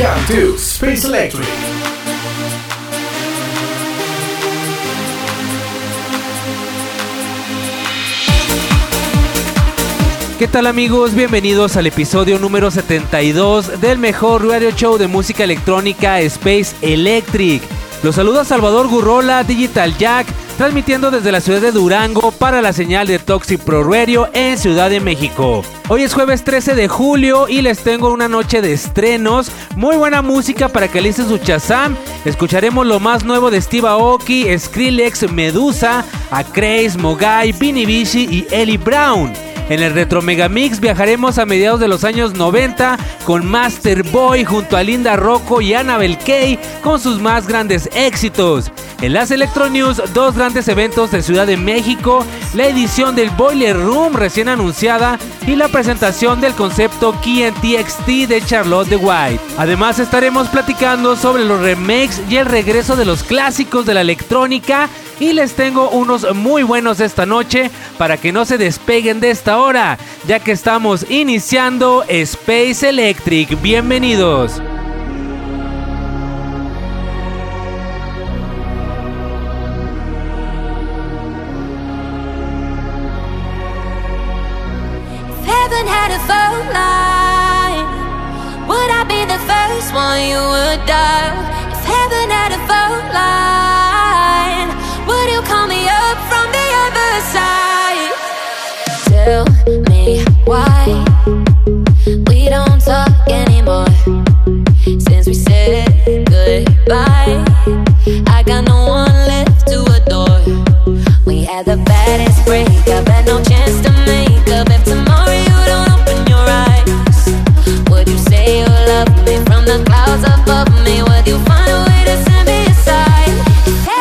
Welcome to Space Electric. ¿Qué tal amigos? Bienvenidos al episodio número 72 del mejor radio show de música electrónica Space Electric. Los saluda Salvador Gurrola, Digital Jack, transmitiendo desde la ciudad de Durango para la señal de Toxic Pro Radio en Ciudad de México. Hoy es jueves 13 de julio y les tengo una noche de estrenos, muy buena música para que listen su chazam. Escucharemos lo más nuevo de Steve Aoki, Skrillex, Medusa, Acraze, Mogai, Vinny Bishi y Ellie Brown. En el Retro Megamix viajaremos a mediados de los años 90 con Master Boy junto a Linda Rocco y Annabel Kay con sus más grandes éxitos. En las Electro News, dos grandes eventos de Ciudad de México, la edición del Boiler Room recién anunciada y la presentación del concepto Key TXT de Charlotte de White. Además estaremos platicando sobre los remakes y el regreso de los clásicos de la electrónica y les tengo unos muy buenos esta noche para que no se despeguen de esta hora, ya que estamos iniciando Space Electric. Bienvenidos. Tell me why we don't talk anymore since we said goodbye. I got no one left to adore. We had the baddest breakup and no chance to make up. If tomorrow you don't open your eyes, would you say you love me from the clouds above me? Would you find a way to send me aside? If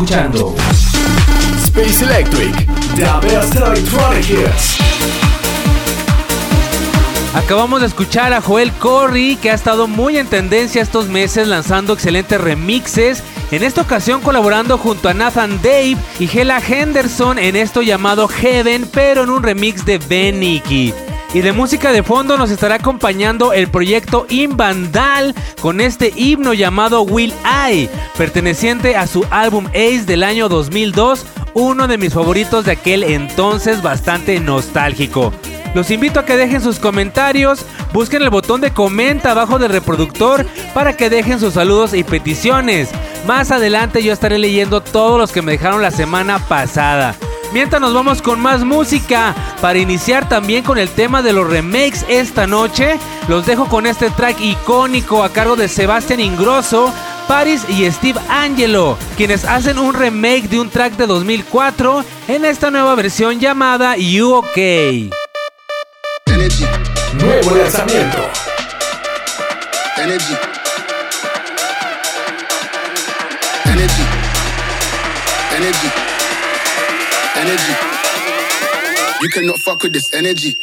escuchando Space Electric, The Best Electronic Hits. Acabamos de escuchar a Joel Corry, que ha estado muy en tendencia estos meses lanzando excelentes remixes. En esta ocasión colaborando junto a Nathan Dave y Hela Henderson en esto llamado Heaven, pero en un remix de Ben Nicky. Y de música de fondo nos estará acompañando el proyecto Invandal con este himno llamado Will I, perteneciente a su álbum Ace del año 2002, uno de mis favoritos de aquel entonces bastante nostálgico. Los invito a que dejen sus comentarios, busquen el botón de comenta abajo del reproductor para que dejen sus saludos y peticiones. Más adelante yo estaré leyendo todos los que me dejaron la semana pasada. Mientras nos vamos con más música para iniciar también con el tema de los remakes esta noche. Los dejo con este track icónico a cargo de Sebastián Ingrosso Paris y Steve Angelo, quienes hacen un remake de un track de 2004 en esta nueva versión llamada You OK. Energy, Nuevo lanzamiento. energy. Energy. Energy. Energy. You cannot fuck with this energy.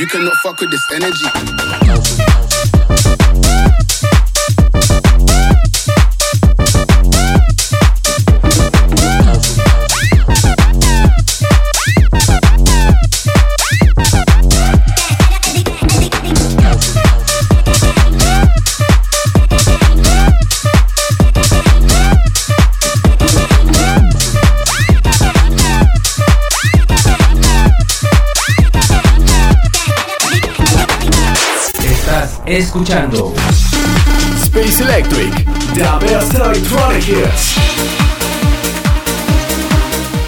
You cannot fuck with this energy. Escuchando Space Electric. The best electronic hits.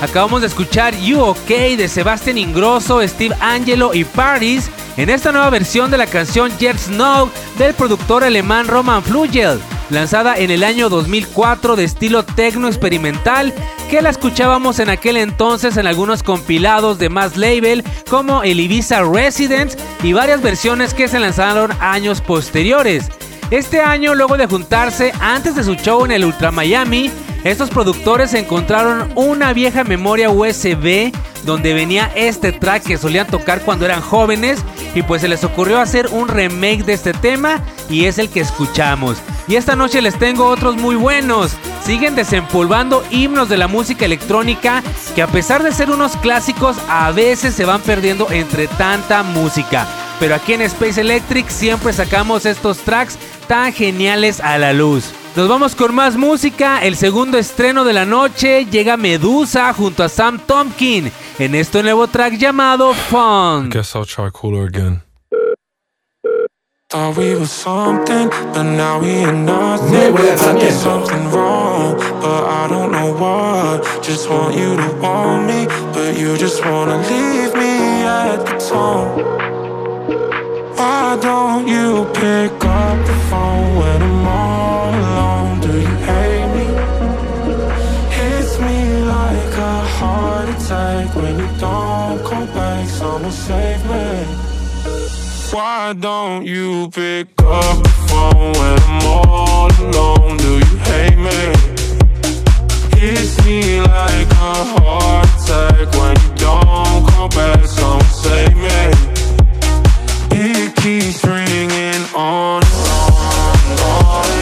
Acabamos de escuchar You OK de Sebastián Ingrosso, Steve Angelo y Paris en esta nueva versión de la canción Jet Snow del productor alemán Roman Flugel, lanzada en el año 2004 de estilo tecno experimental que la escuchábamos en aquel entonces en algunos compilados de más label como el Ibiza Residence y varias versiones que se lanzaron años posteriores. Este año, luego de juntarse antes de su show en el Ultra Miami, estos productores encontraron una vieja memoria USB donde venía este track que solían tocar cuando eran jóvenes y pues se les ocurrió hacer un remake de este tema y es el que escuchamos. Y esta noche les tengo otros muy buenos. Siguen desempolvando himnos de la música electrónica que a pesar de ser unos clásicos a veces se van perdiendo entre tanta música. Pero aquí en Space Electric siempre sacamos estos tracks tan geniales a la luz. Nos vamos con más música. El segundo estreno de la noche llega Medusa junto a Sam Tompkin en este nuevo track llamado Fun. Guess I'll try cooler again. Thought we were something, but now we are nothing. I did something wrong, but I don't know what. Just want you to want me, but you just wanna leave me at the tone. Why don't you pick up the phone when I'm all alone? Do you hate me? Hits me like a heart attack when you don't come back. Someone save me. Why don't you pick up the phone when I'm all alone? Do you hate me? Hits me like a heart attack when you don't come back. Someone save me. It keeps ringing on and on and on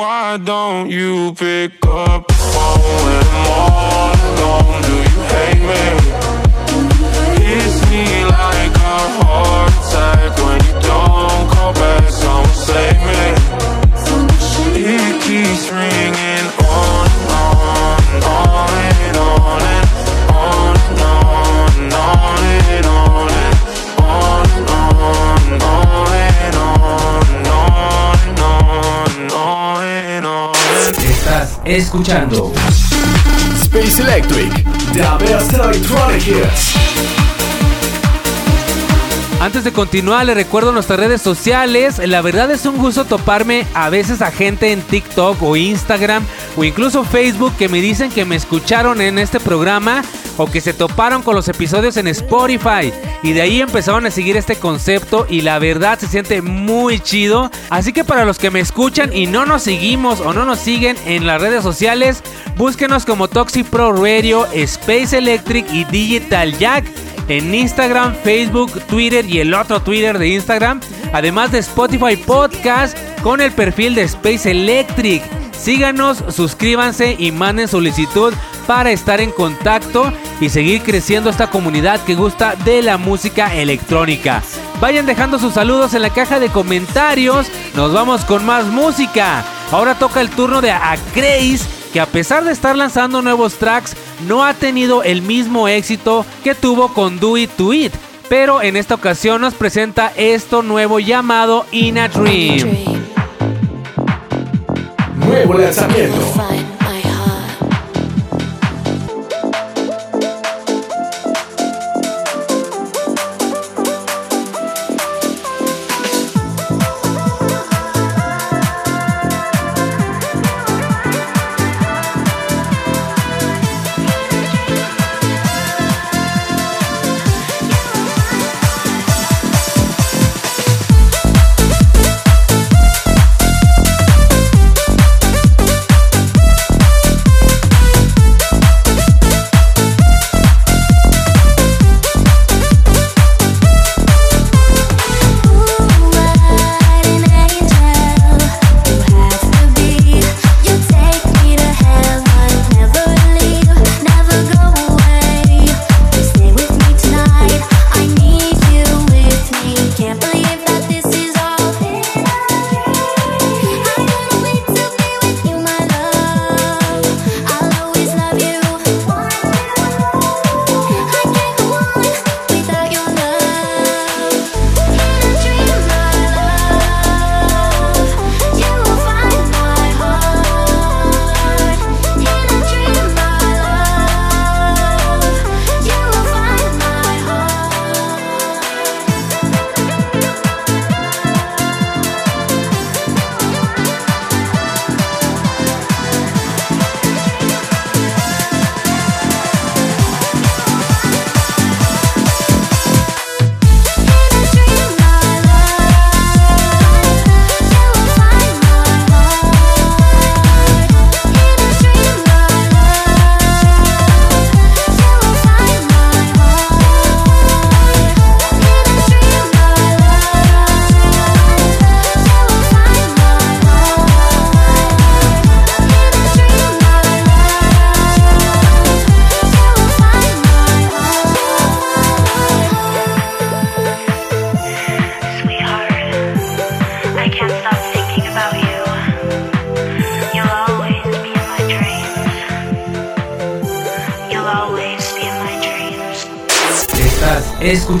Why don't you pick up the phone when I'm all alone? Do you hate me? Escuchando Space Electric, the best electronic hits. Antes de continuar, les recuerdo nuestras redes sociales. La verdad es un gusto toparme a veces a gente en TikTok o Instagram o incluso Facebook que me dicen que me escucharon en este programa o que se toparon con los episodios en Spotify y de ahí empezaron a seguir este concepto y la verdad se siente muy chido. Así que para los que me escuchan y no nos seguimos o no nos siguen en las redes sociales, búsquenos como Toxic Pro Radio, Space Electric y Digital Jack en Instagram, Facebook, Twitter y el otro Twitter de Instagram, además de Spotify Podcast con el perfil de Space Electric. Síganos, suscríbanse y manden solicitud para estar en contacto y seguir creciendo esta comunidad que gusta de la música electrónica. Vayan dejando sus saludos en la caja de comentarios. Nos vamos con más música. Ahora toca el turno de A que a pesar de estar lanzando nuevos tracks, no ha tenido el mismo éxito que tuvo con Do It To It. Pero en esta ocasión nos presenta esto nuevo llamado In a Dream. Nuevo lanzamiento.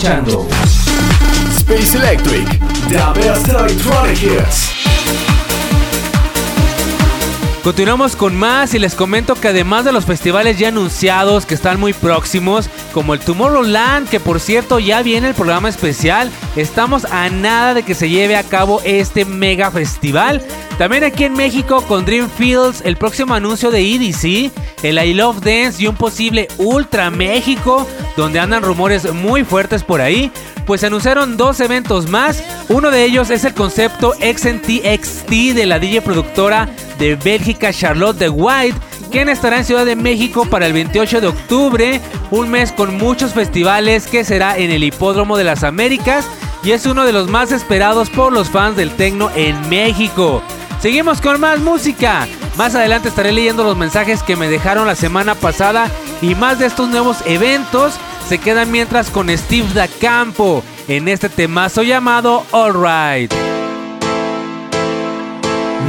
Escuchando Continuamos con más y les comento que además de los festivales ya anunciados que están muy próximos, como el Tomorrowland, que por cierto ya viene el programa especial, estamos a nada de que se lleve a cabo este mega festival. También aquí en México con Dream Fields, el próximo anuncio de EDC, el I Love Dance y un posible Ultra México, donde andan rumores muy fuertes por ahí. pues anunciaron dos eventos más. Uno de ellos es el concepto XNTXT de la DJ productora de Bélgica Charlotte de White, quien estará en Ciudad de México para el 28 de octubre, un mes con muchos festivales que será en el Hipódromo de las Américas y es uno de los más esperados por los fans del tecno en México. Seguimos con más música. Más adelante estaré leyendo los mensajes que me dejaron la semana pasada y más de estos nuevos eventos se quedan mientras con Steve Da Campo en este temazo llamado Alright.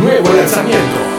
Nuevo lanzamiento.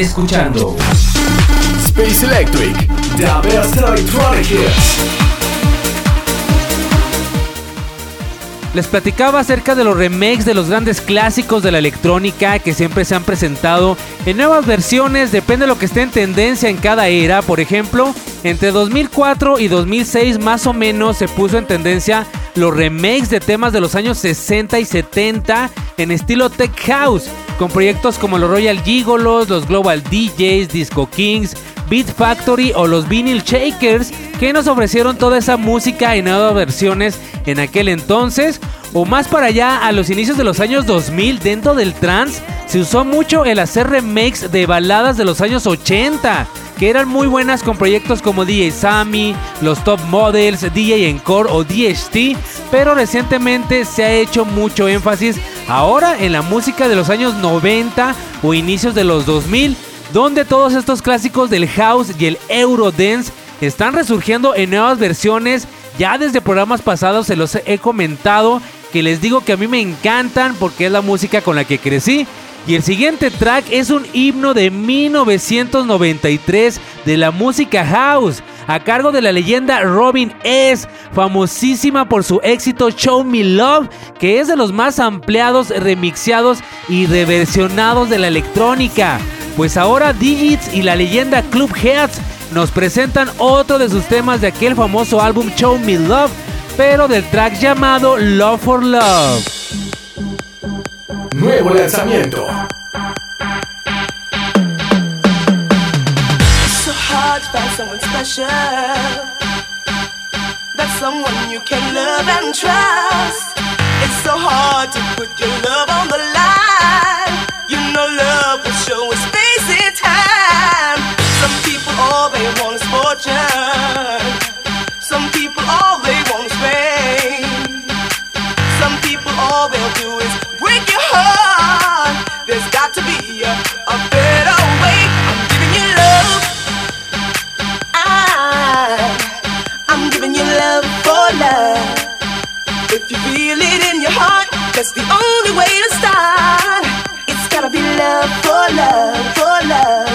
Escuchando Space Electric. The best electronic. Les platicaba acerca de los remakes de los grandes clásicos de la electrónica que siempre se han presentado en nuevas versiones, depende de lo que esté en tendencia en cada era. Por ejemplo, entre 2004 y 2006 más o menos se puso en tendencia los remakes de temas de los años 60 y 70 en estilo tech house, con proyectos como los Royal Gigolos, los Global DJs, Disco Kings, Beat Factory o los Vinyl Shakers que nos ofrecieron toda esa música en nuevas versiones en aquel entonces o más para allá a los inicios de los años 2000 dentro del trance se usó mucho el hacer remakes de baladas de los años 80 que eran muy buenas con proyectos como DJ Sammy, los Top Models, DJ Encore o DHT, pero recientemente se ha hecho mucho énfasis ahora en la música de los años 90 o inicios de los 2000 donde todos estos clásicos del house y el Eurodance están resurgiendo en nuevas versiones. Ya desde programas pasados se los he comentado que les digo que a mí me encantan porque es la música con la que crecí. Y el siguiente track es un himno de 1993 de la música house, a cargo de la leyenda Robin S., famosísima por su éxito Show Me Love, que es de los más ampliados, remixeados y reversionados de la electrónica. Pues ahora Digits y la leyenda Club Heads nos presentan otro de sus temas de aquel famoso álbum Show Me Love, pero del track llamado Love for Love. Nuevo lanzamiento. It's so hard to find someone special. That's someone you can love and trust. It's so your heart to put your love on the line. You know love will show in that's the only way to start. It's gotta be love for love, for love,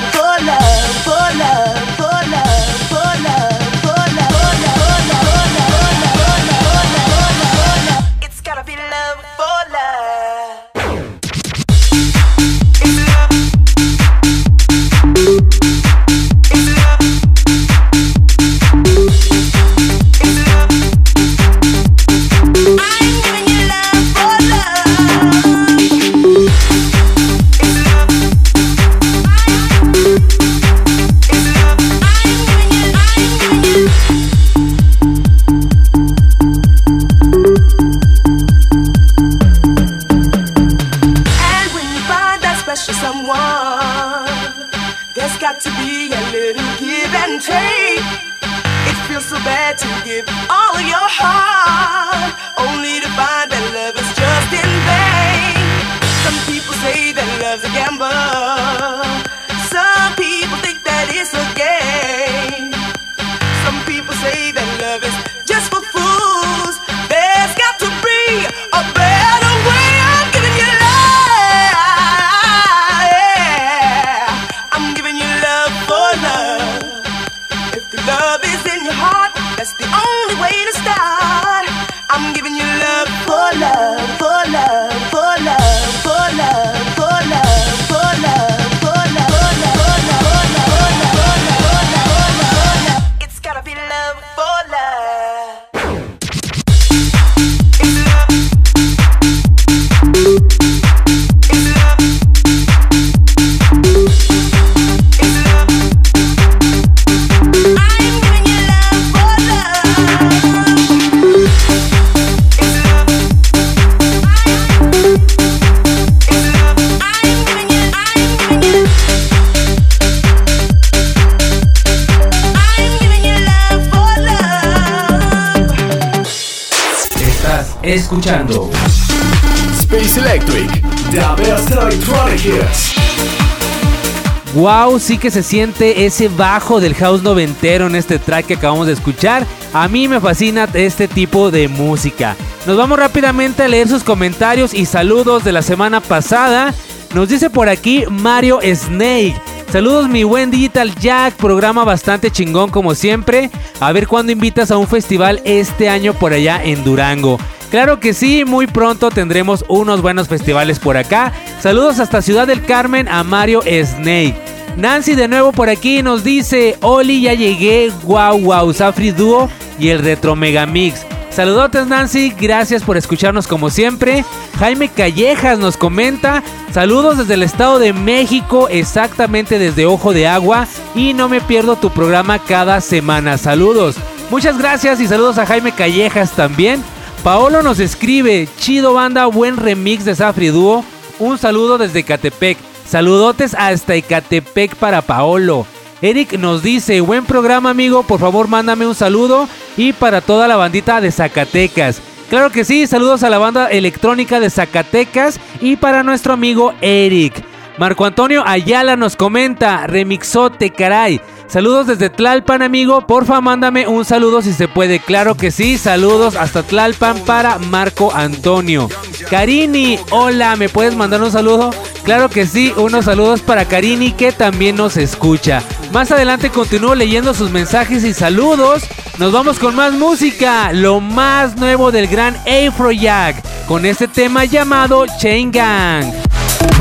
Wow, sí que se siente ese bajo del house noventero en este track que acabamos de escuchar. A mí me fascina este tipo de música. Nos vamos rápidamente a leer sus comentarios y saludos de la semana pasada. Nos dice por aquí Mario Snake. Saludos mi buen Digital Jack, programa bastante chingón como siempre. A ver cuándo invitas a un festival este año por allá en Durango. Claro que sí, muy pronto tendremos unos buenos festivales por acá. Saludos hasta Ciudad del Carmen a Mario Snake. Nancy de nuevo por aquí nos dice, Oli ya llegué, wow wow, Safri Duo y el Retro Megamix. Saludotes Nancy, gracias por escucharnos como siempre. Jaime Callejas nos comenta, saludos desde el Estado de México, exactamente desde Ojo de Agua y no me pierdo tu programa cada semana. Saludos. Muchas gracias y saludos a Jaime Callejas también. Paolo nos escribe, chido banda, buen remix de Safri Duo. Un saludo desde Catepec. Saludotes hasta Ecatepec para Paolo. Eric nos dice, buen programa amigo, por favor mándame un saludo y para toda la bandita de Zacatecas. Claro que sí, saludos a la banda electrónica de Zacatecas y para nuestro amigo Eric. Marco Antonio Ayala nos comenta, remixote caray. Saludos desde Tlalpan, amigo. Porfa, mándame un saludo si se puede. Claro que sí. Saludos hasta Tlalpan para Marco Antonio. Karini, hola, ¿me puedes mandar un saludo? Claro que sí, unos saludos para Karini que también nos escucha. Más adelante continúo leyendo sus mensajes y saludos. Nos vamos con más música, lo más nuevo del gran Afrojack, con este tema llamado Chain Gang.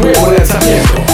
Nuevo lanzamiento.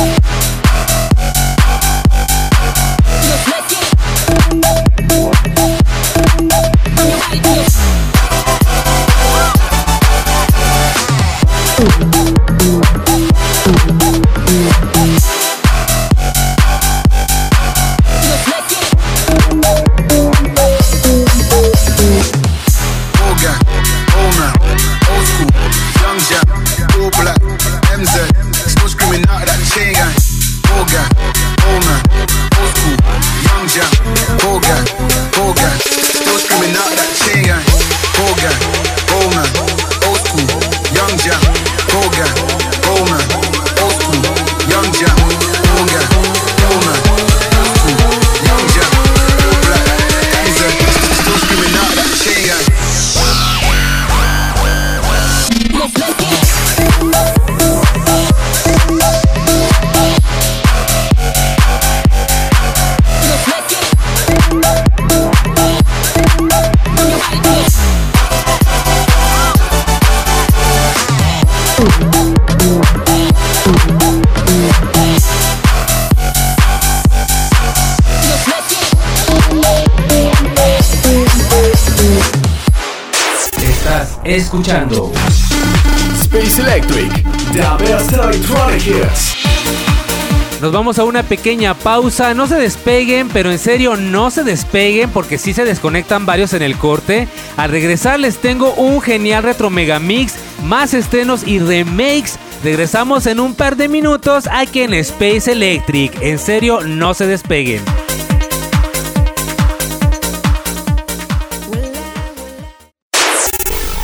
Escuchando Space Electric, the best electronic hits. Nos vamos a una pequeña pausa. No se despeguen, pero en serio no se despeguen porque si se desconectan varios en el corte. Al regresar les tengo un genial retro mega mix, más estrenos y remakes. Regresamos en un par de minutos aquí en Space Electric. En serio no se despeguen.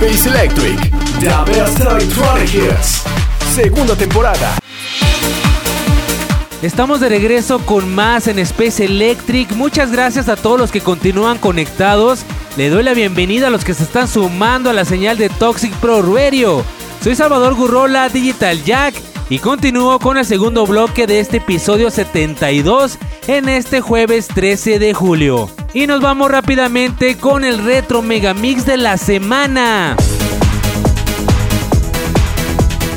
Space Electric, The Best Electronic Hits. Segunda temporada. Estamos de regreso con más en Space Electric. Muchas gracias a todos los que continúan conectados. Le doy la bienvenida a los que se están sumando a la señal de Toxic Pro Radio. Soy Salvador Gurrola, Digital Jack, y continúo con el segundo bloque de este episodio 72 en este jueves 13 de julio. Y nos vamos rápidamente con el retro megamix de la semana.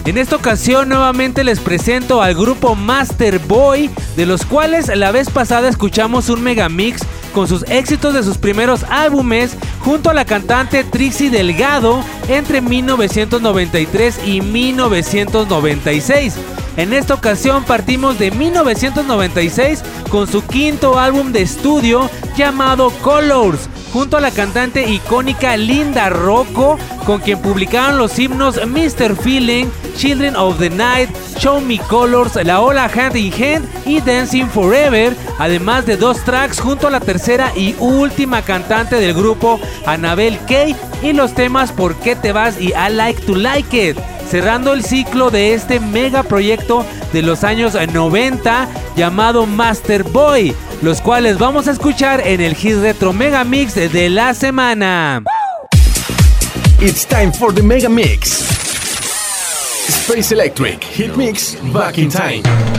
En esta ocasión nuevamente les presento al grupo Master Boy, de los cuales la vez pasada escuchamos un megamix con sus éxitos de sus primeros álbumes junto a la cantante Trixie Delgado entre 1993 y 1996. En esta ocasión partimos de 1996 con su quinto álbum de estudio llamado Colors, junto a la cantante icónica Linda Rocco, con quien publicaron los himnos Mr. Feeling, Children of the Night, Show Me Colors, La Ola Hand in Hand y Dancing Forever, además de dos tracks junto a la tercera y última cantante del grupo, Annabelle Kay, y los temas Por qué te vas y I Like to Like It cerrando el ciclo de este mega proyecto de los años 90 llamado Master Boy, los cuales vamos a escuchar en el Hit Retro Mega Mix de la semana. It's time for the Mega Mix. Space Electric Hit Mix Back in Time.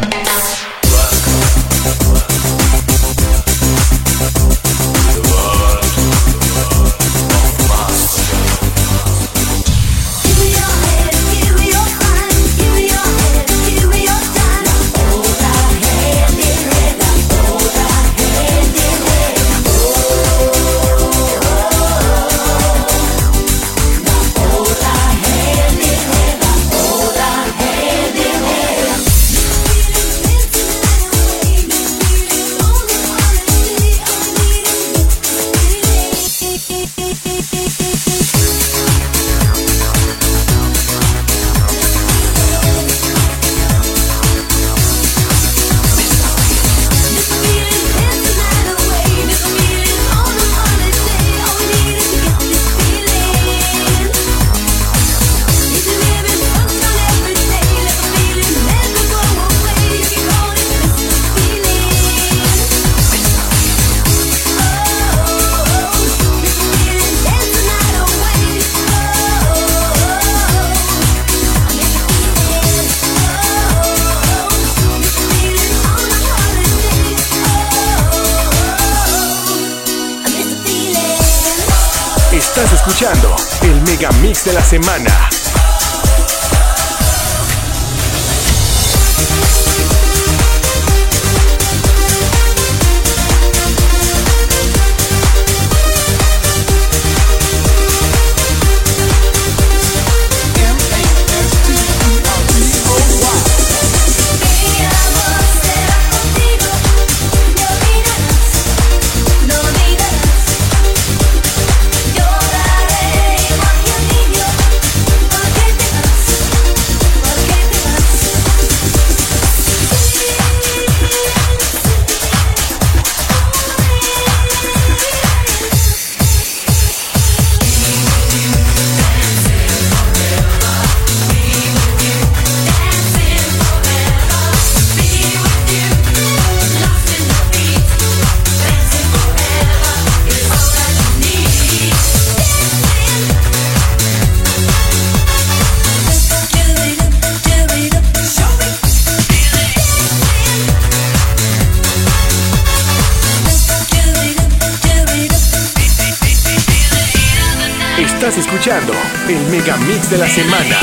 De la semana. De la semana.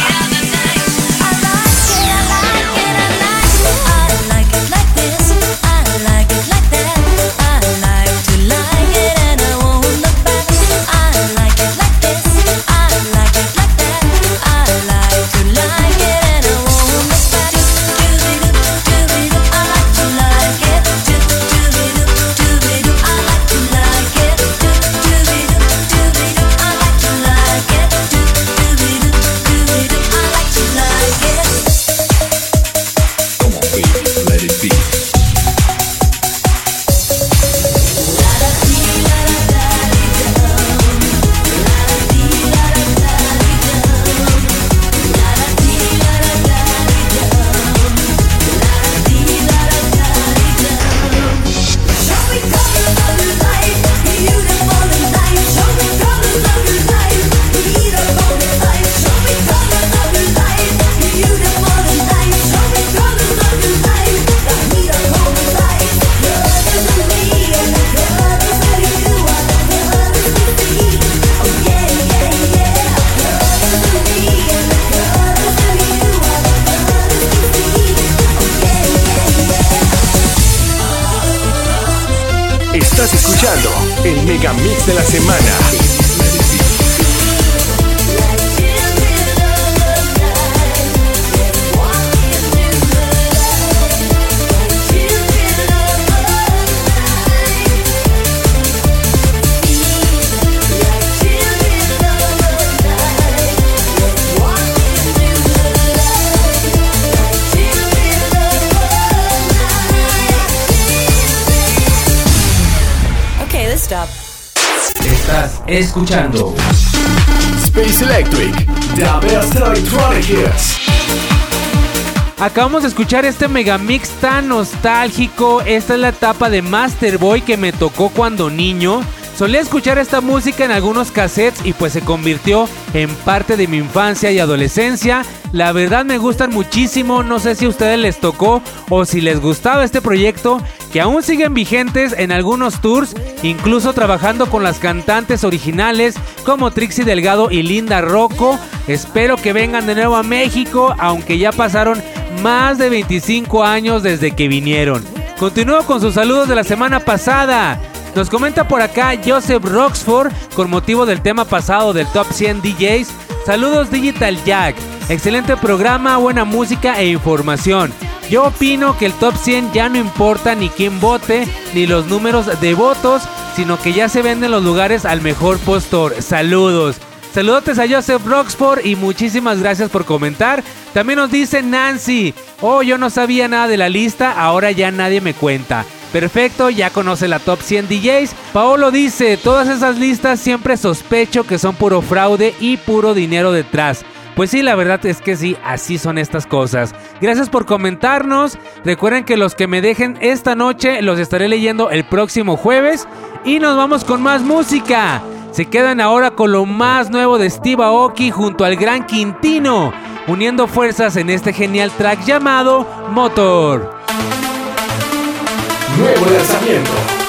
Escuchando Space Electric, the best electronic hits. Acabamos de escuchar este megamix tan nostálgico. Esta es la etapa de Master Boy que me tocó cuando niño. Solía escuchar esta música en algunos cassettes y pues se convirtió en parte de mi infancia y adolescencia. La verdad me gustan muchísimo, no sé si a ustedes les tocó o si les gustaba este proyecto, que aún siguen vigentes en algunos tours, incluso trabajando con las cantantes originales como Trixie Delgado y Linda Rocco. Espero que vengan de nuevo a México, aunque ya pasaron más de 25 años desde que vinieron. Continúo con sus saludos de la semana pasada. Nos comenta por acá Joseph Roxford con motivo del tema pasado del Top 100 DJs. Saludos Digital Jack. Excelente programa, buena música e información. Yo opino que el Top 100 ya no importa ni quién vote ni los números de votos, sino que ya se venden los lugares al mejor postor. Saludos. Saludotes a Joseph Roxford y muchísimas gracias por comentar. También nos dice Nancy, oh yo no sabía nada de la lista, ahora ya nadie me cuenta. Perfecto, ya conoce la top 100 DJs. Paolo dice, todas esas listas siempre sospecho que son puro fraude y puro dinero detrás. Pues sí, la verdad es que sí, así son estas cosas. Gracias por comentarnos. Recuerden que los que me dejen esta noche los estaré leyendo el próximo jueves. Y nos vamos con más música. Se quedan ahora con lo más nuevo de Steve Aoki junto al gran Quintino, uniendo fuerzas en este genial track llamado Motor. Nuevo lanzamiento.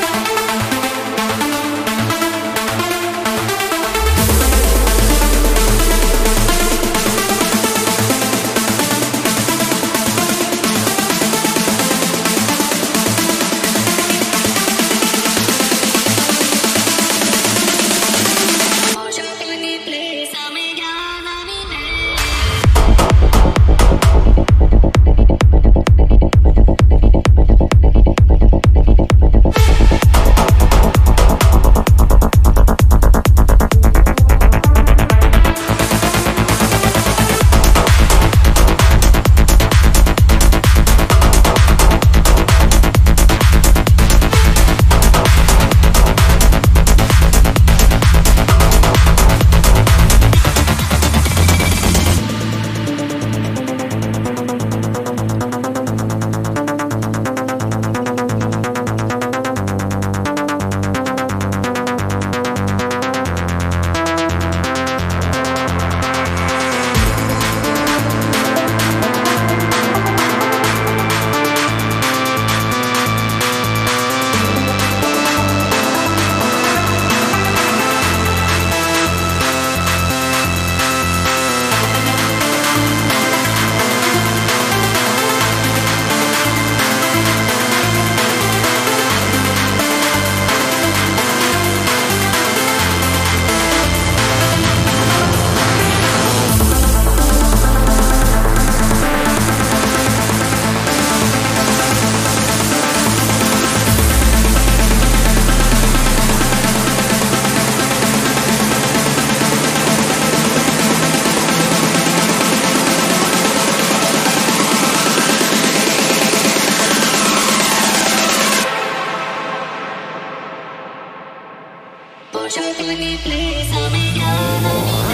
Show me, please, show me I'm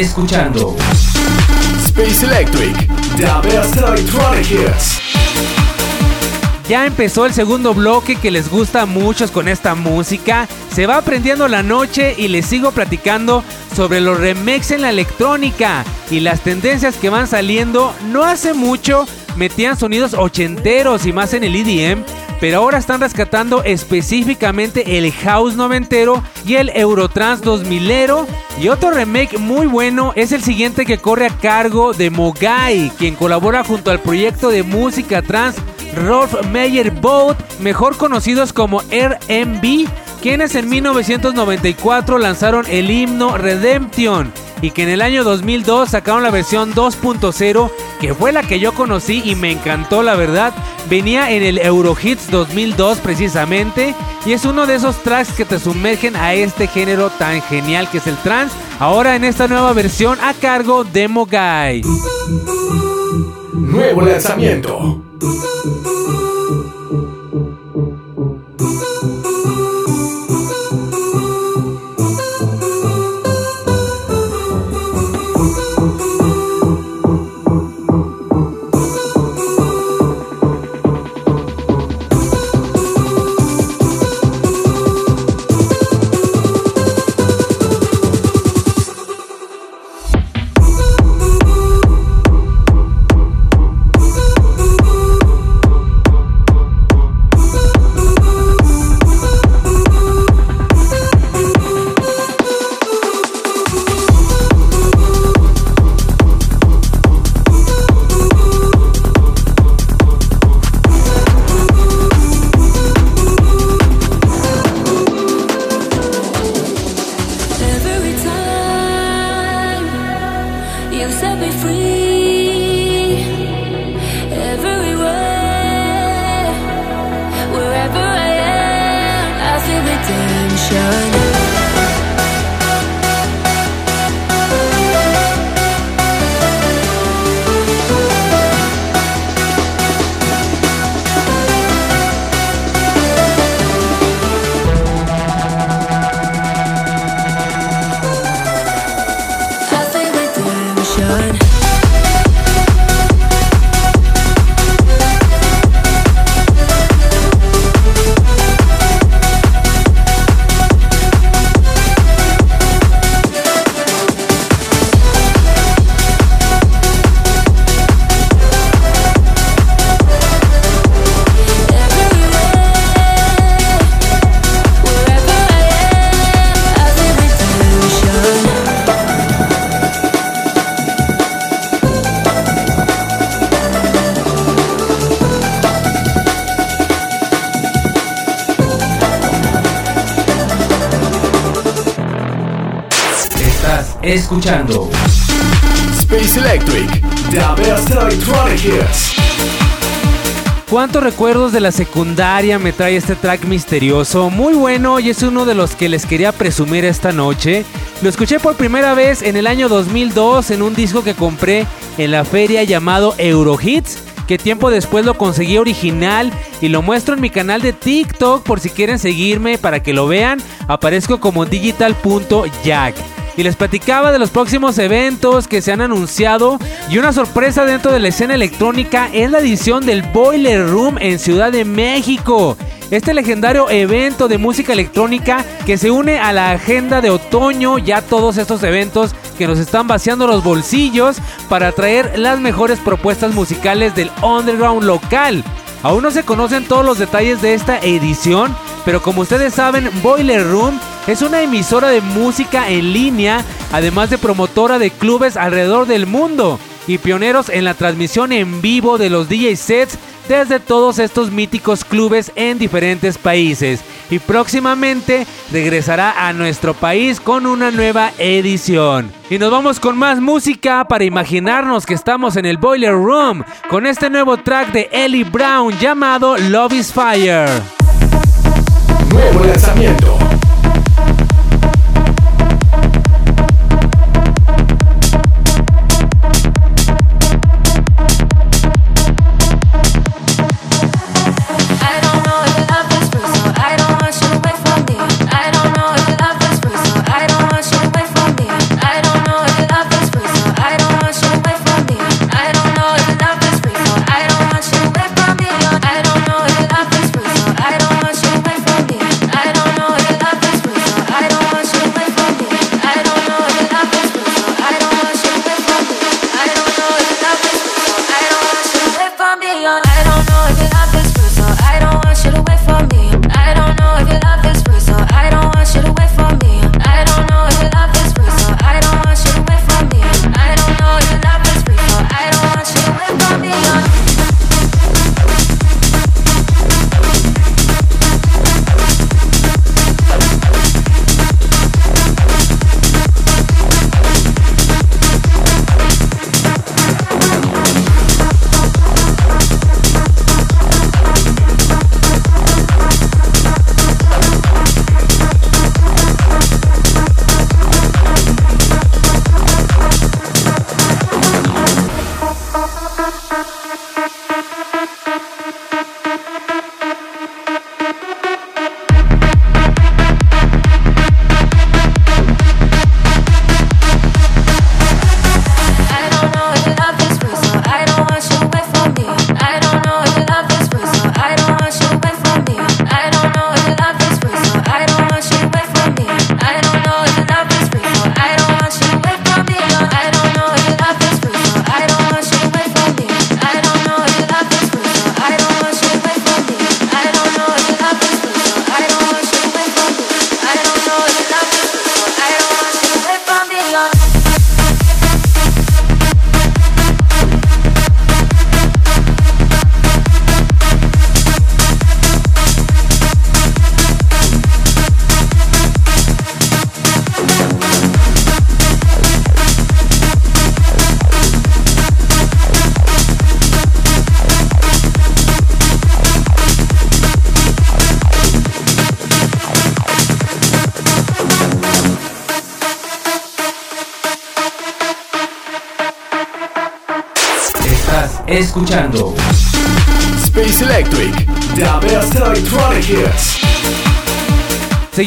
escuchando Space Electric, The best electronic hits. Ya empezó el segundo bloque que les gusta a muchos con esta música. Se va aprendiendo la noche y les sigo platicando sobre los remakes en la electrónica y las tendencias que van saliendo. No hace mucho metían sonidos ochenteros y más en el EDM, pero ahora están rescatando específicamente el house noventero y el Eurotrans 2000ero. Y otro remake muy bueno es el siguiente que corre a cargo de Mogai, quien colabora junto al proyecto de música trans Rolf Meyer Boat, mejor conocidos como RMB, quienes en 1994 lanzaron el himno Redemption y que en el año 2002 sacaron la versión 2.0, que fue la que yo conocí y me encantó la verdad. Venía en el Eurohits 2002 precisamente y es uno de esos tracks que te sumergen a este género tan genial que es el trance. Ahora en esta nueva versión a cargo de Mogai. Nuevo lanzamiento. Escuchando Space Electric, The best electronic hits. ¿Cuántos recuerdos de la secundaria me trae este track misterioso? Muy bueno y es uno de los que les quería presumir esta noche. Lo escuché por primera vez en el año 2002 en un disco que compré en la feria llamado Eurohits, que tiempo después lo conseguí original y lo muestro en mi canal de TikTok por si quieren seguirme para que lo vean. Aparezco como digital.jack. Y les platicaba de los próximos eventos que se han anunciado y una sorpresa dentro de la escena electrónica es la edición del Boiler Room en Ciudad de México. Este legendario evento de música electrónica que se une a la agenda de otoño, ya todos estos eventos que nos están vaciando los bolsillos para traer las mejores propuestas musicales del underground local. Aún no se conocen todos los detalles de esta edición, pero como ustedes saben, Boiler Room es una emisora de música en línea, además de promotora de clubes alrededor del mundo y pioneros en la transmisión en vivo de los DJ sets desde todos estos míticos clubes en diferentes países. Y próximamente regresará a nuestro país con una nueva edición. Y nos vamos con más música para imaginarnos que estamos en el Boiler Room con este nuevo track de Ellie Brown llamado Love is Fire. Nuevo lanzamiento.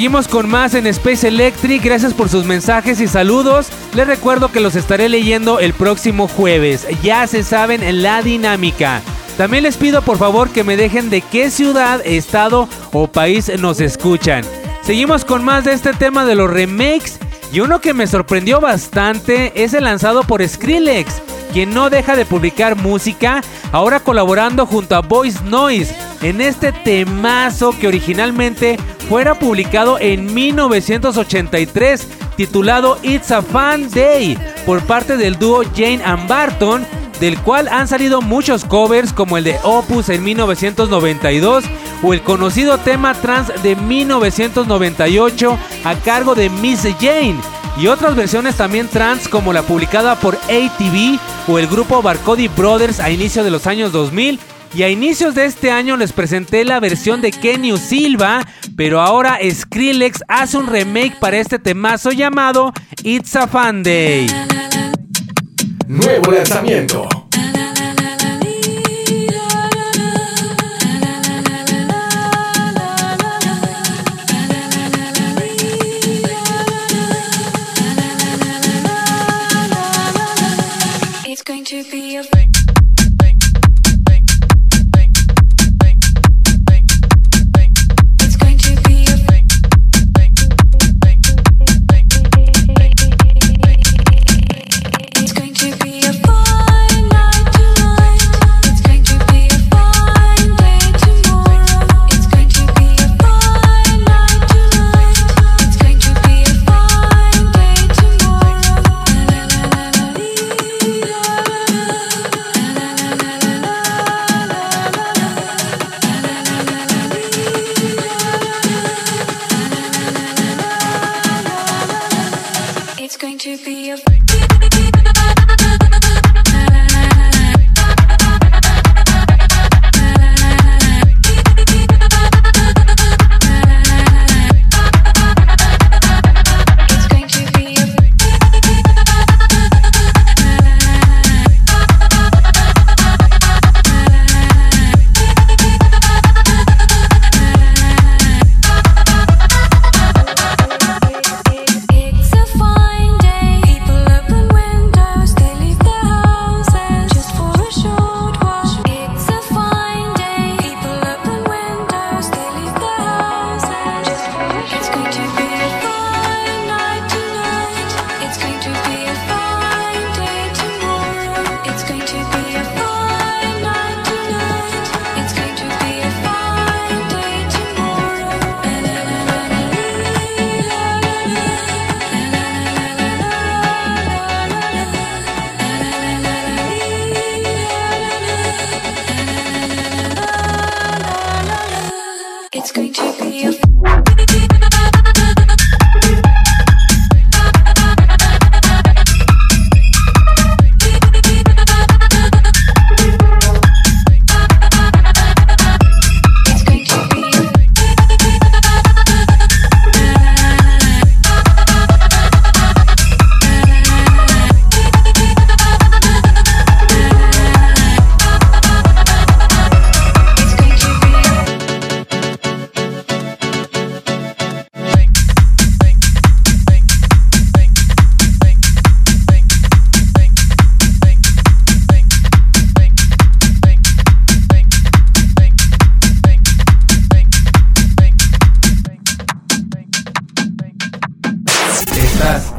Seguimos con más en Space Electric, gracias por sus mensajes y saludos. Les recuerdo que los estaré leyendo el próximo jueves, ya se saben en la dinámica. También les pido por favor que me dejen de qué ciudad, estado o país nos escuchan. Seguimos con más de este tema de los remakes y uno que me sorprendió bastante es el lanzado por Skrillex, quien no deja de publicar música, ahora colaborando junto a Voice Noise en este temazo que originalmente fuera publicado en 1983 titulado It's a Fan Day por parte del dúo Jane and Barton del cual han salido muchos covers como el de Opus en 1992 o el conocido tema trans de 1998 a cargo de Miss Jane y otras versiones también trans como la publicada por ATV o el grupo Barcody Brothers a inicio de los años 2000 y a inicios de este año les presenté la versión de Kenny Silva, pero ahora Skrillex hace un remake para este temazo llamado It's a Fan Day. Nuevo lanzamiento.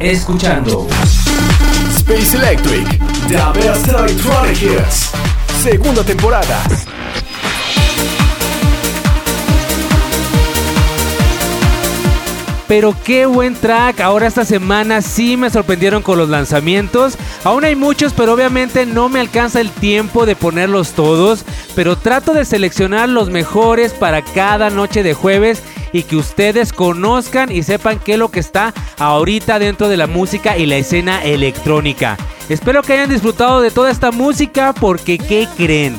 Escuchando Space Electric, the best electronic hits. Segunda temporada. Pero qué buen track. Ahora esta semana sí me sorprendieron con los lanzamientos. Aún hay muchos, pero obviamente no me alcanza el tiempo de ponerlos todos. Pero trato de seleccionar los mejores para cada noche de jueves y que ustedes conozcan y sepan qué es lo que está ahorita dentro de la música y la escena electrónica. Espero que hayan disfrutado de toda esta música porque ¿qué creen?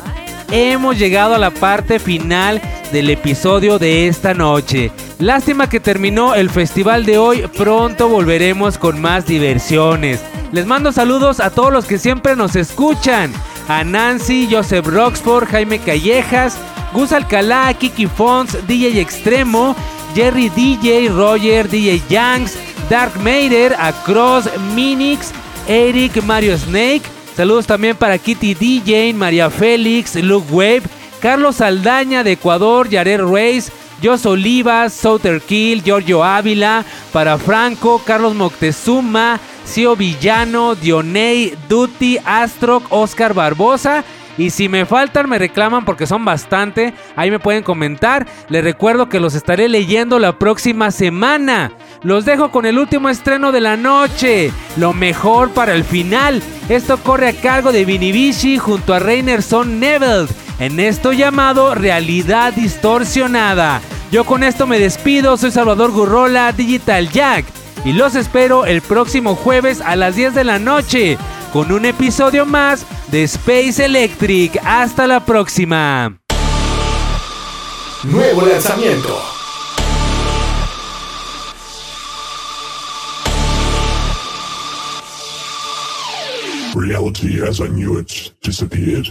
hemos llegado a la parte final del episodio de esta noche. Lástima que terminó el festival de hoy, pronto volveremos con más diversiones. Les mando saludos a todos los que siempre nos escuchan. a Nancy, Joseph Roxford, Jaime Callejas, Gus Alcalá, Kiki Fons, DJ Extremo, Jerry DJ, Roger, DJ Yanks, Dark Mater, Across, Minix, Eric, Mario Snake. Saludos también para Kitty DJ, María Félix, Luke Wave, Carlos Aldaña de Ecuador, Yarer Reis, Jos Olivas, Souter Kill, Giorgio Ávila, para Franco, Carlos Moctezuma, Cio Villano, Dionei, Duty, Astroc, Oscar Barbosa. Y si me faltan, me reclaman porque son bastante. Ahí me pueden comentar. Les recuerdo que los estaré leyendo la próxima semana. Los dejo con el último estreno de la noche. Lo mejor para el final. Esto corre a cargo de Vinivici junto a Reinerson Neville. En esto llamado Realidad Distorsionada. Yo con esto me despido. Soy Salvador Gurrola, Digital Jack. Y los espero el próximo jueves a las 10 de la noche con un episodio más de Space Electric. Hasta la próxima. Nuevo lanzamiento. Reality as I knew it disappeared.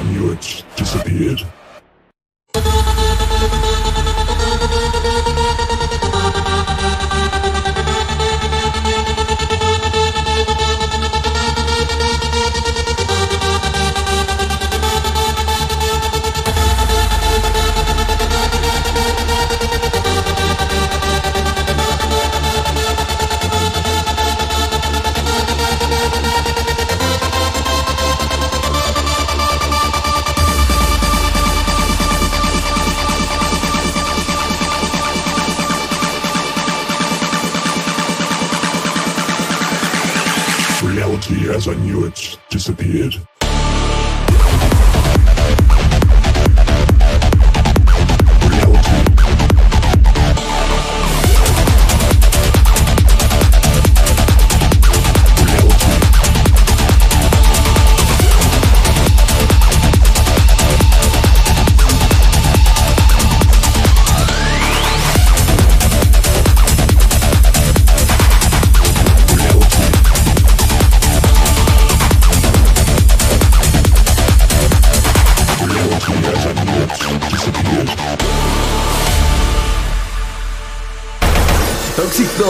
Reality as I knew it disappeared.